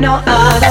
No other.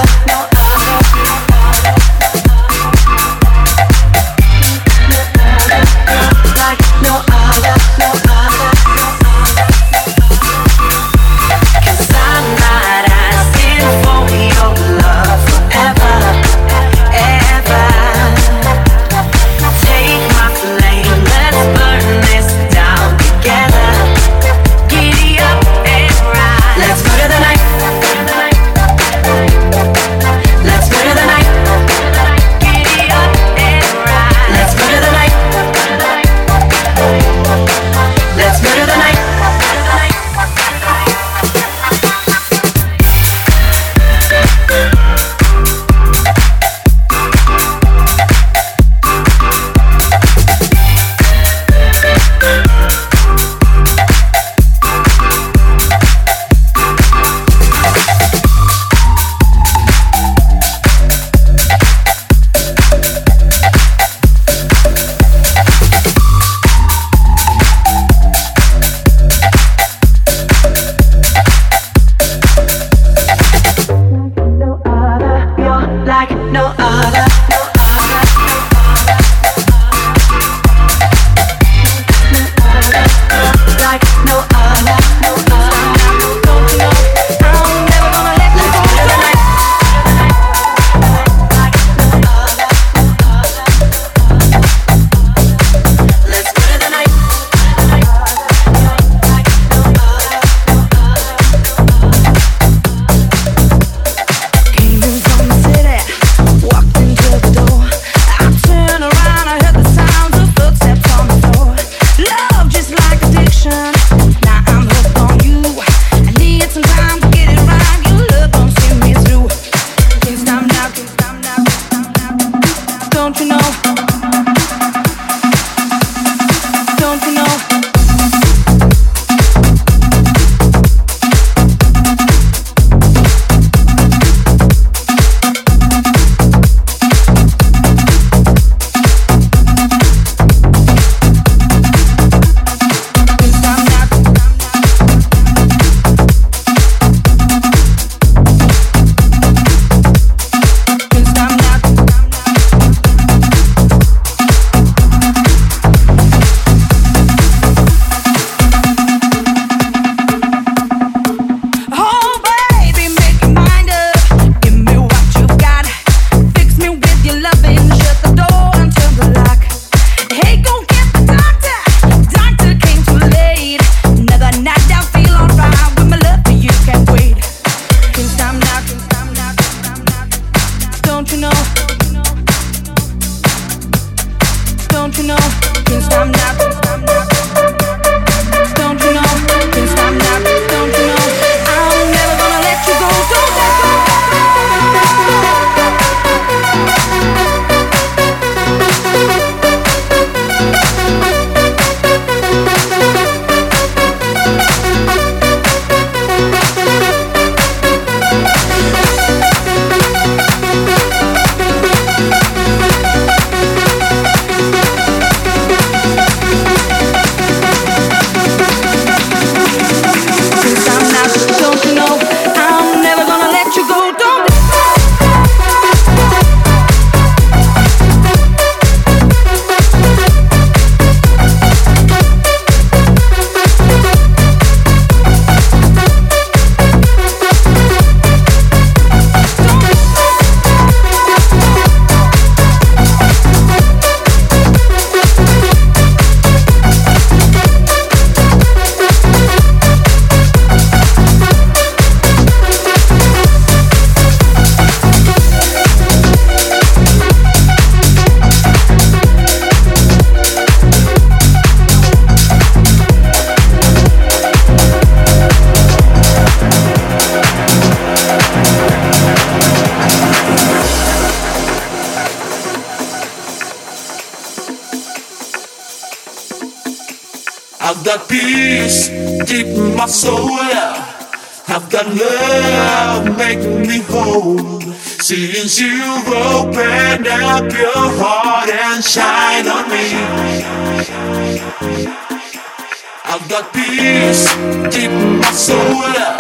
sunshine on me. I've got peace deep in my soul.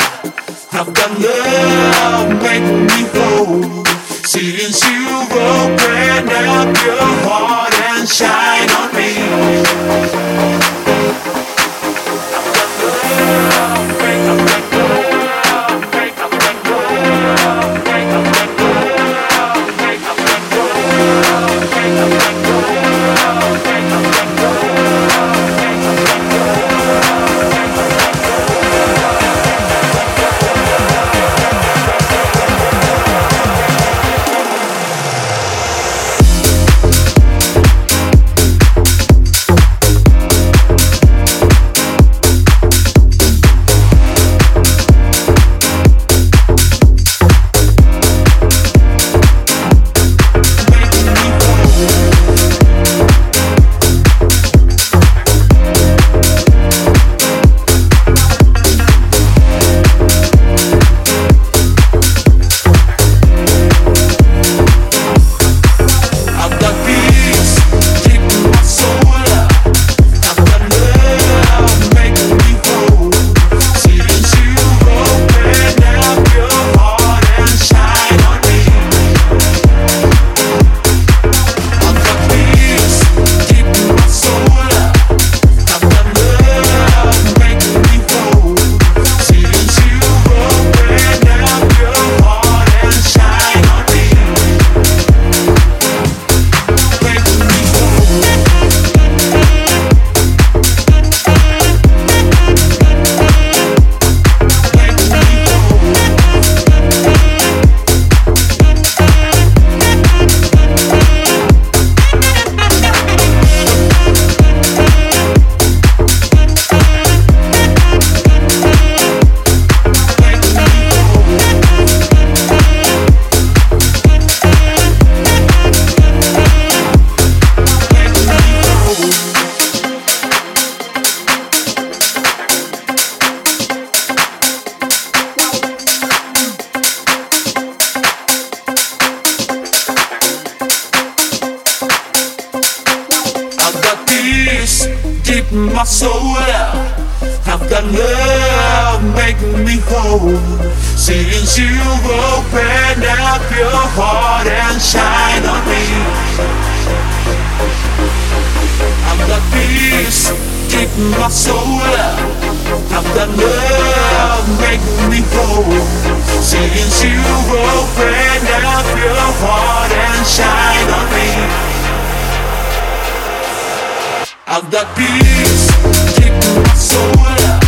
so well. I've got love making me whole. Since you opened up your heart and shine on me, I've got peace keeping my soul up. I've got love making me whole. Since you opened up your heart and shine on me. I've got peace deep in my soul.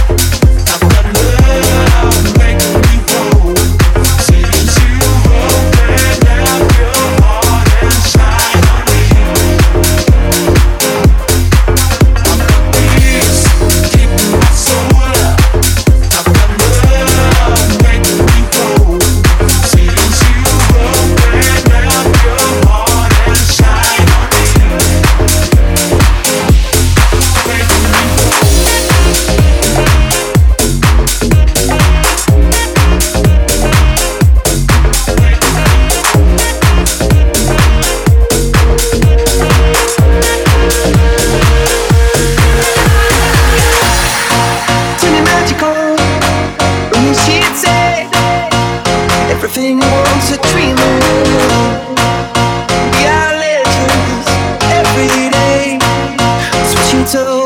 So.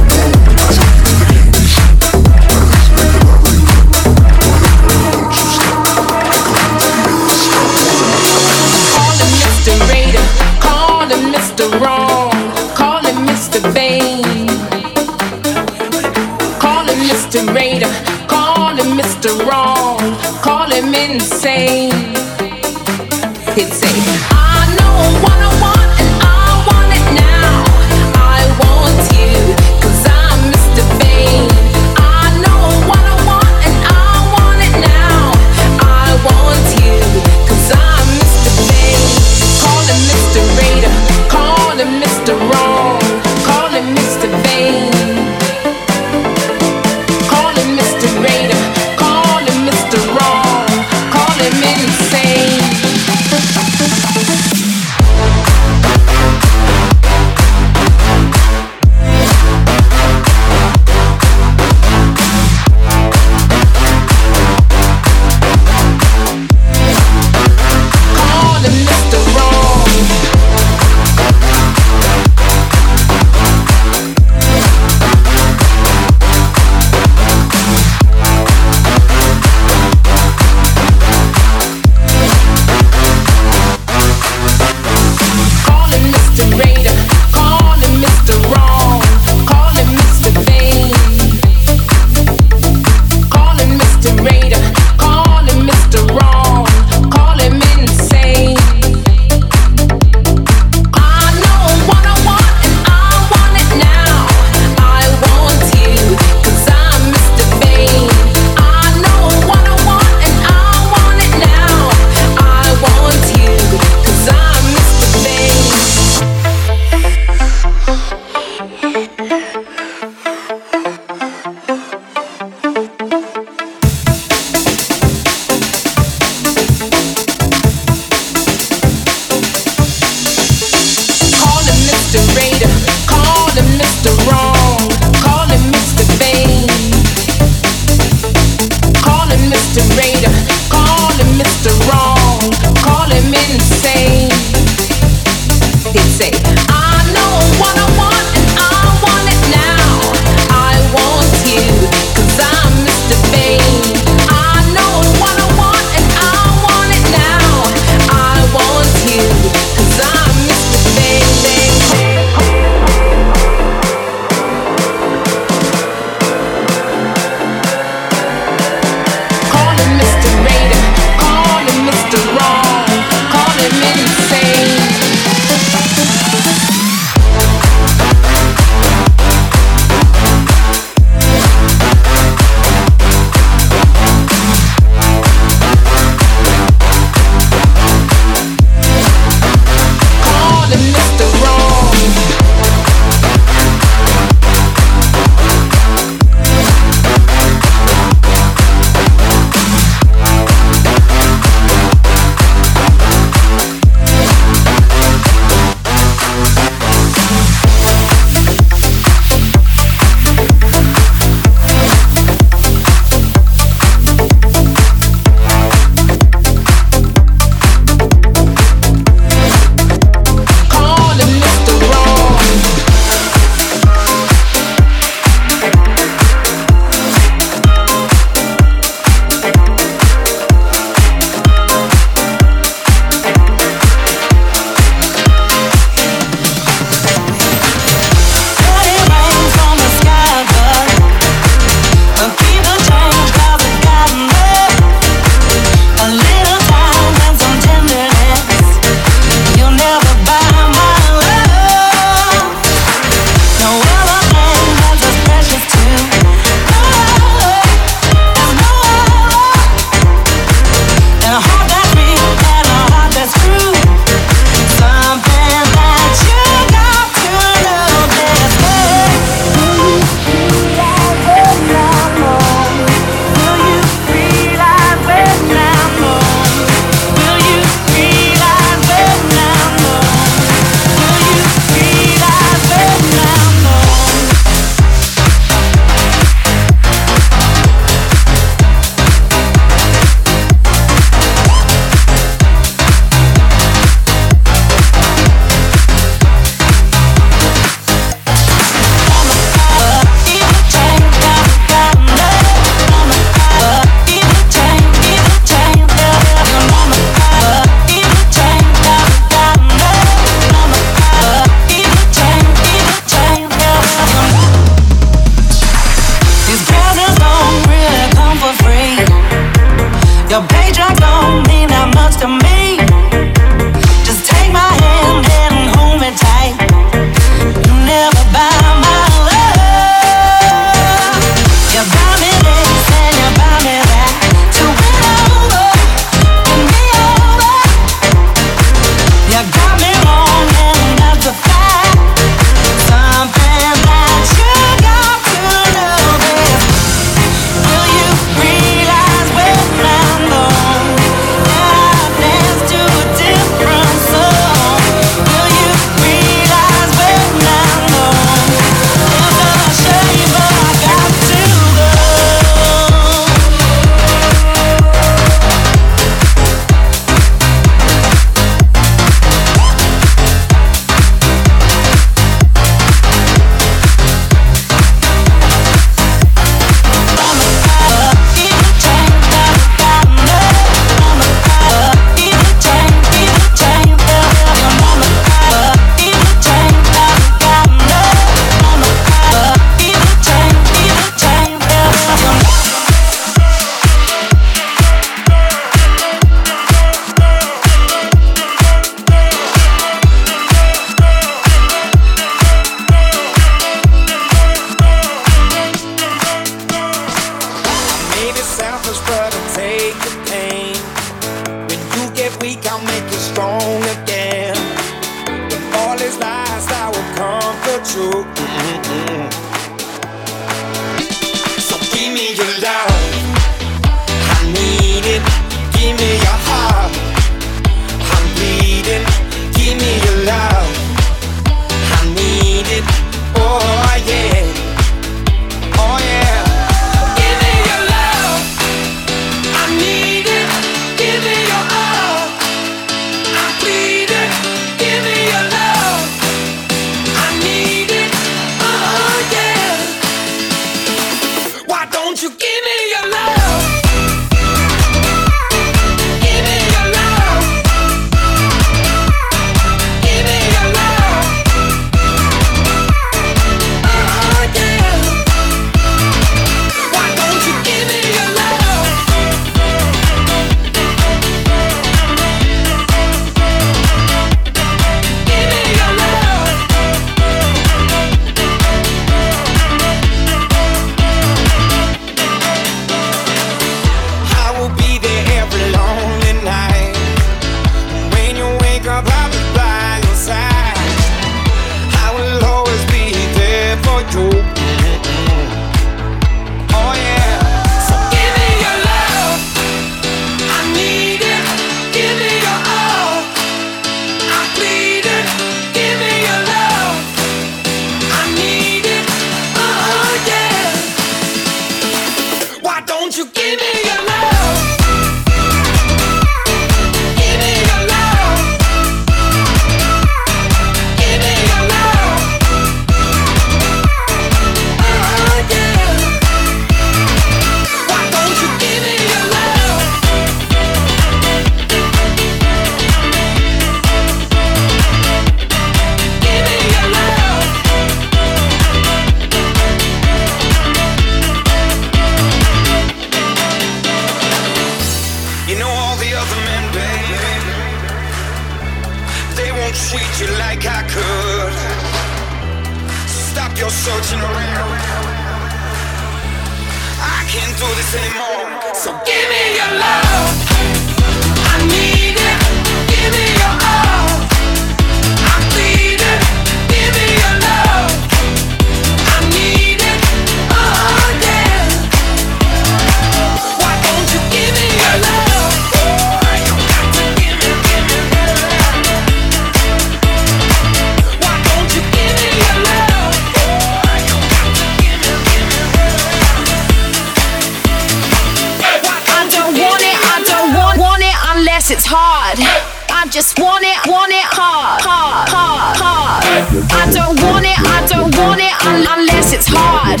don't want it, I don't want it un- unless it's hard.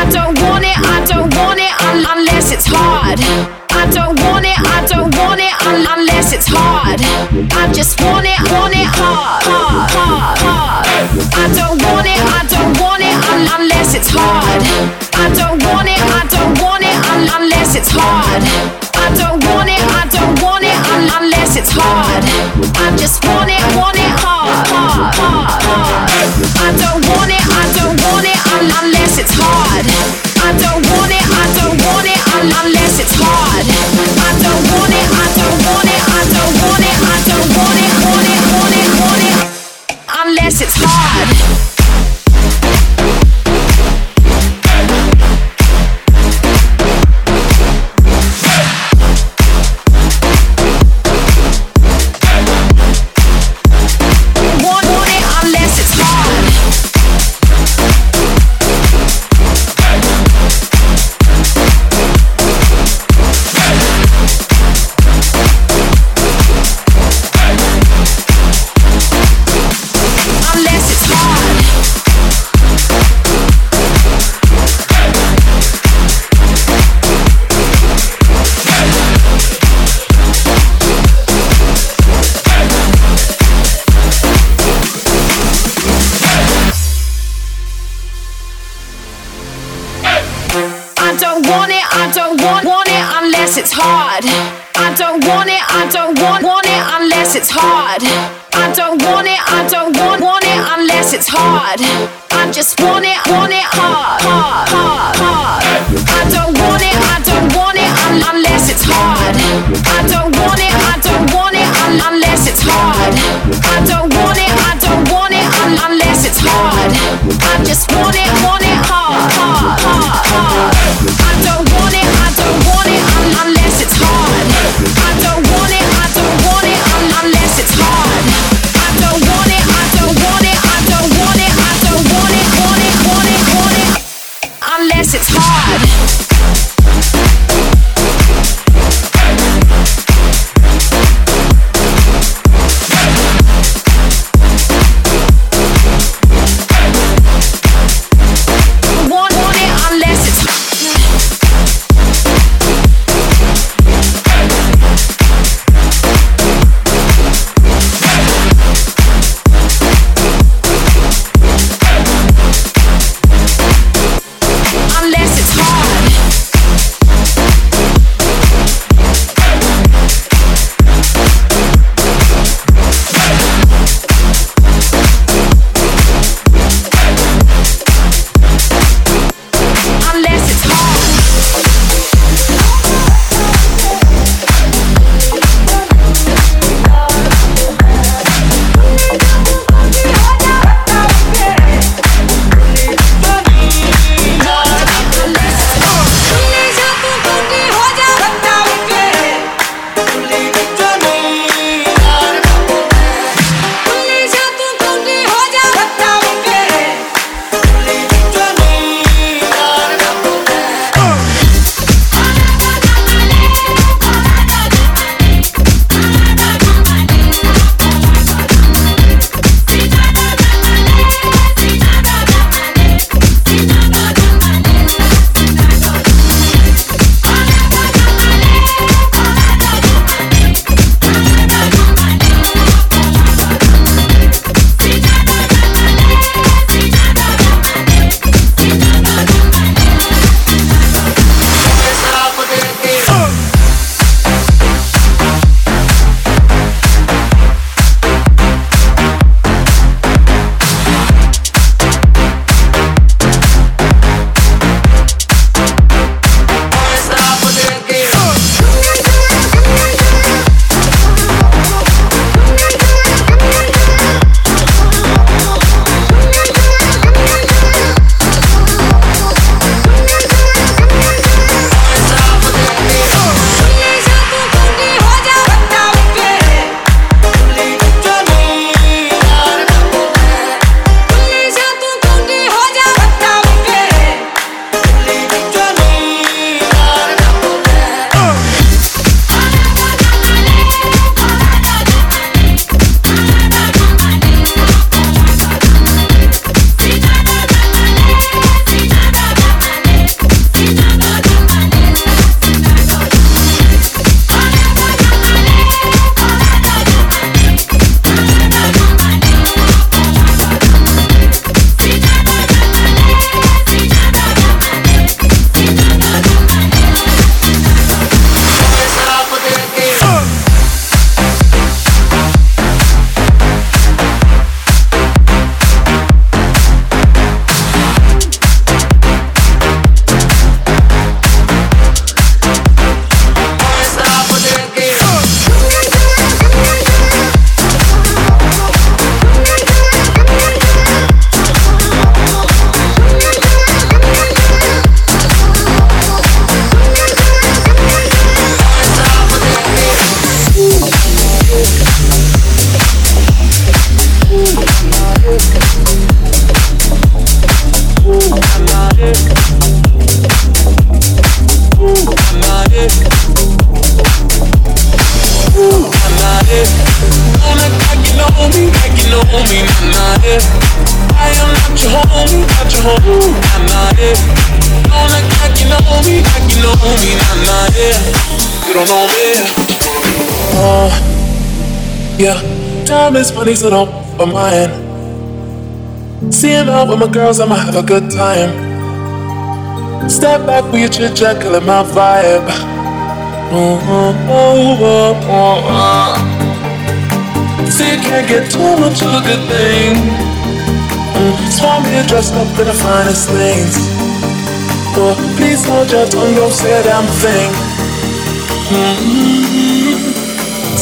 I don't want it, I don't want it un- unless it's hard. I don't want it, I don't want it un- unless it's hard. I just want it, want it hard, hard, hard, hard. I don't want it, I don't want it un- unless it's hard. I don't want it, I don't want it un- unless it's hard. I don't want it, I don't want it unless it's hard. I just want it, want it hard, hard, hard, hard. I don't want it, I don't want it unless it's hard. I don't want it, I don't want it unless it's hard. I don't want it, I don't want it, I don't want it, I don't want it, want it, want it, want it unless it's hard. Hard. I don't want it, I don't want want it unless it's hard. I don't want it, I don't want want it unless it's hard. I just want it, want it hard, hard, hard, hard. I don't want it, I don't want it un- unless it's hard. I don't want it, I don't want it un- unless it's hard. I don't want it, I don't want it un- unless it's hard. I just want it, want it hard, hard, hard, hard. I don't it's hard. Money, so don't for. Seeing out with my girls, I'ma have a good time. Step back with your chit chat, killing my vibe. See, you can't get too much of a good thing. Mm, Small me dressed up in the finest things. Oh, please hold your tongue, don't say a damn thing. Mm-hmm.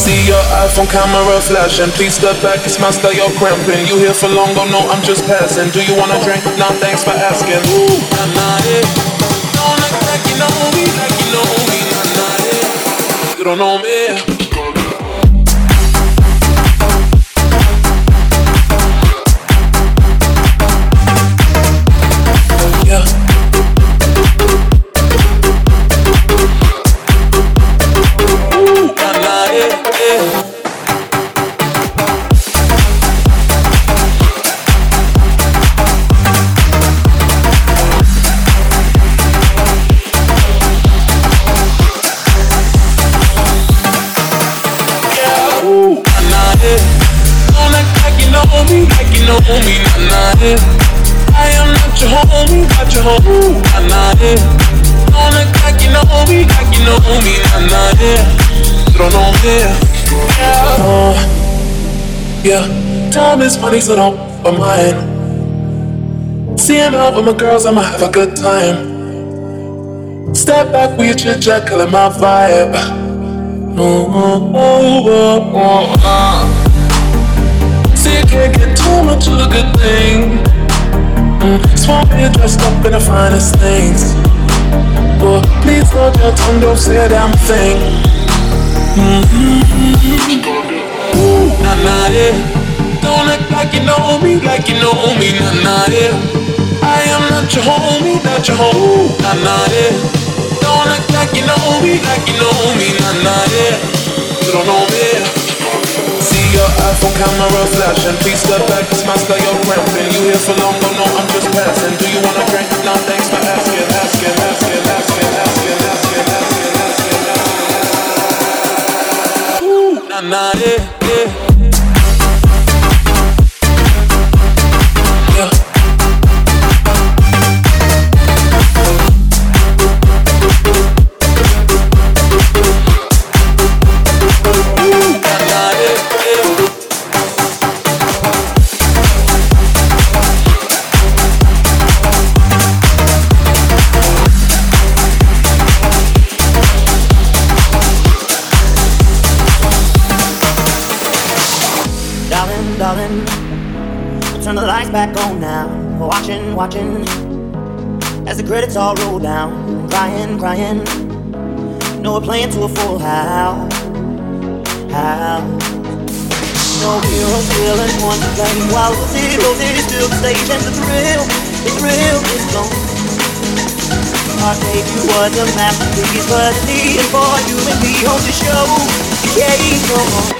See your iPhone camera flashing. Please step back, it's my style, you're cramping. You here for long, don't know, I'm just passing. Do you wanna drink? Nah, thanks for asking. Ooh, nah, nah, yeah. Don't act like you know me, like you know me, nah, know, nah, nah, yeah On the clock, you know me, like you know me, nah, nah, yeah Don't know, yeah, yeah uh, Yeah, time is funny, so don't for mine Seeing out with my girls, I'ma have a good time Step back with your jet, killing my vibe Ooh, ooh, ooh, ooh, ooh, uh. See, you can't get too much of a good thing Mm, Swamp me dressed up in the finest things. But please hold your tongue, don't say a damn thing. Mm-hmm. Ooh, nah, nah, yeah. Don't act like you know me, like you know me, nah nah yeah. I am not your homie, not your homie, nah nah yeah. Don't act like you know me, like you know me, nah nah yeah. You don't know me. Your iPhone camera flashing. Please step back, it's my style, you're cramping. You here for long, don't know I'm just passing. Do you wanna drink? Nah, thanks for asking, asking, asking, asking, asking, asking, asking, asking, asking. Ooh, nah nah yeah, yeah. All roll down. Crying, crying. No, we're playing to a full house. House. No heroes, villains, one to blame. While the zeros is still the stage and the thrill, the thrill is gone. Heartache was a masterpiece, but it's for you and me on the show. Yeah, go on.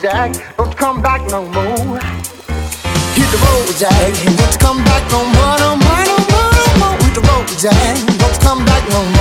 Jack, don't come back no more. Hit the road, Jack, don't come back no more, no more, no more, no more. Hit the road, Jack, don't come back no more.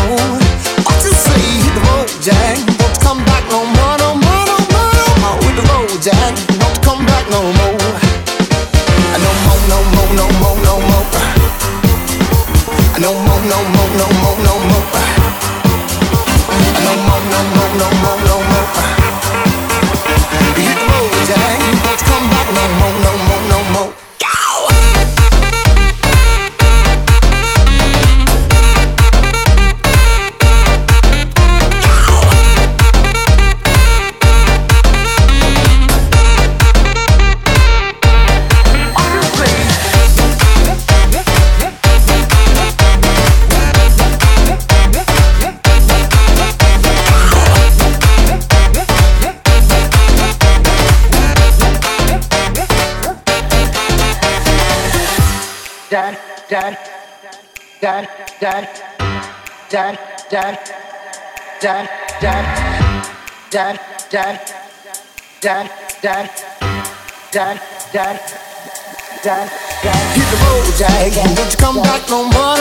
Hit the road, Jack, don't you come back no more.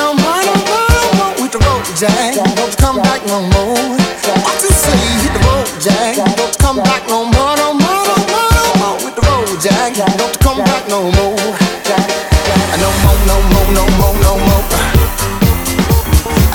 No more, no more, no more, no more.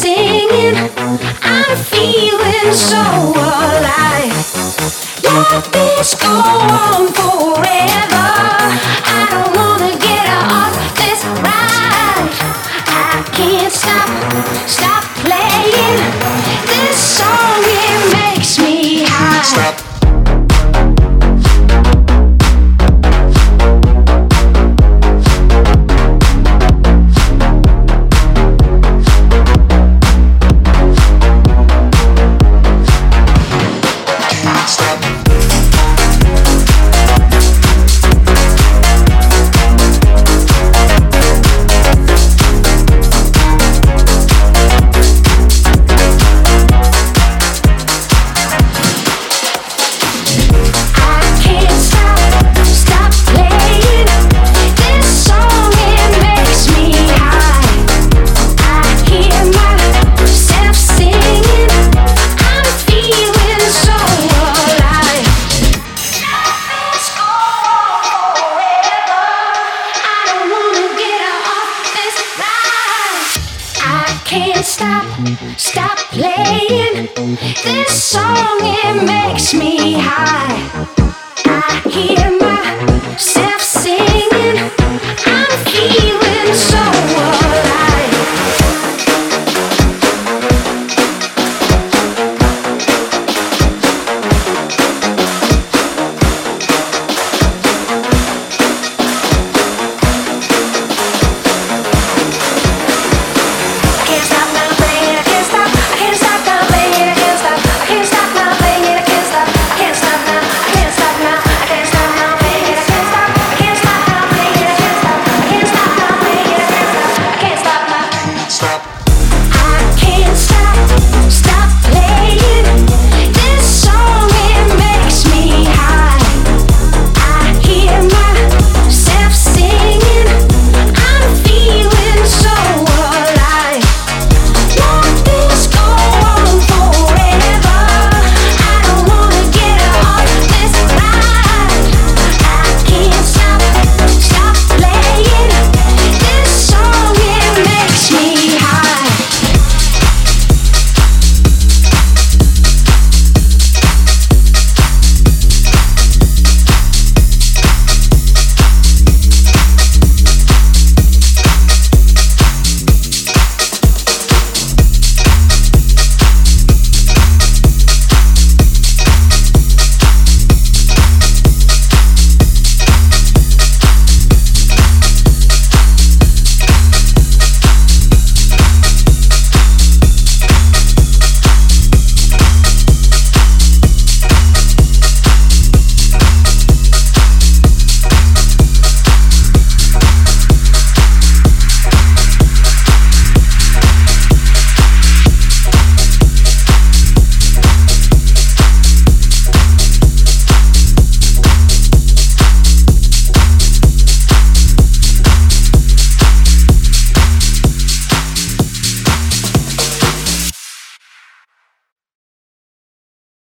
singing. I'm feeling so alive. Let this go on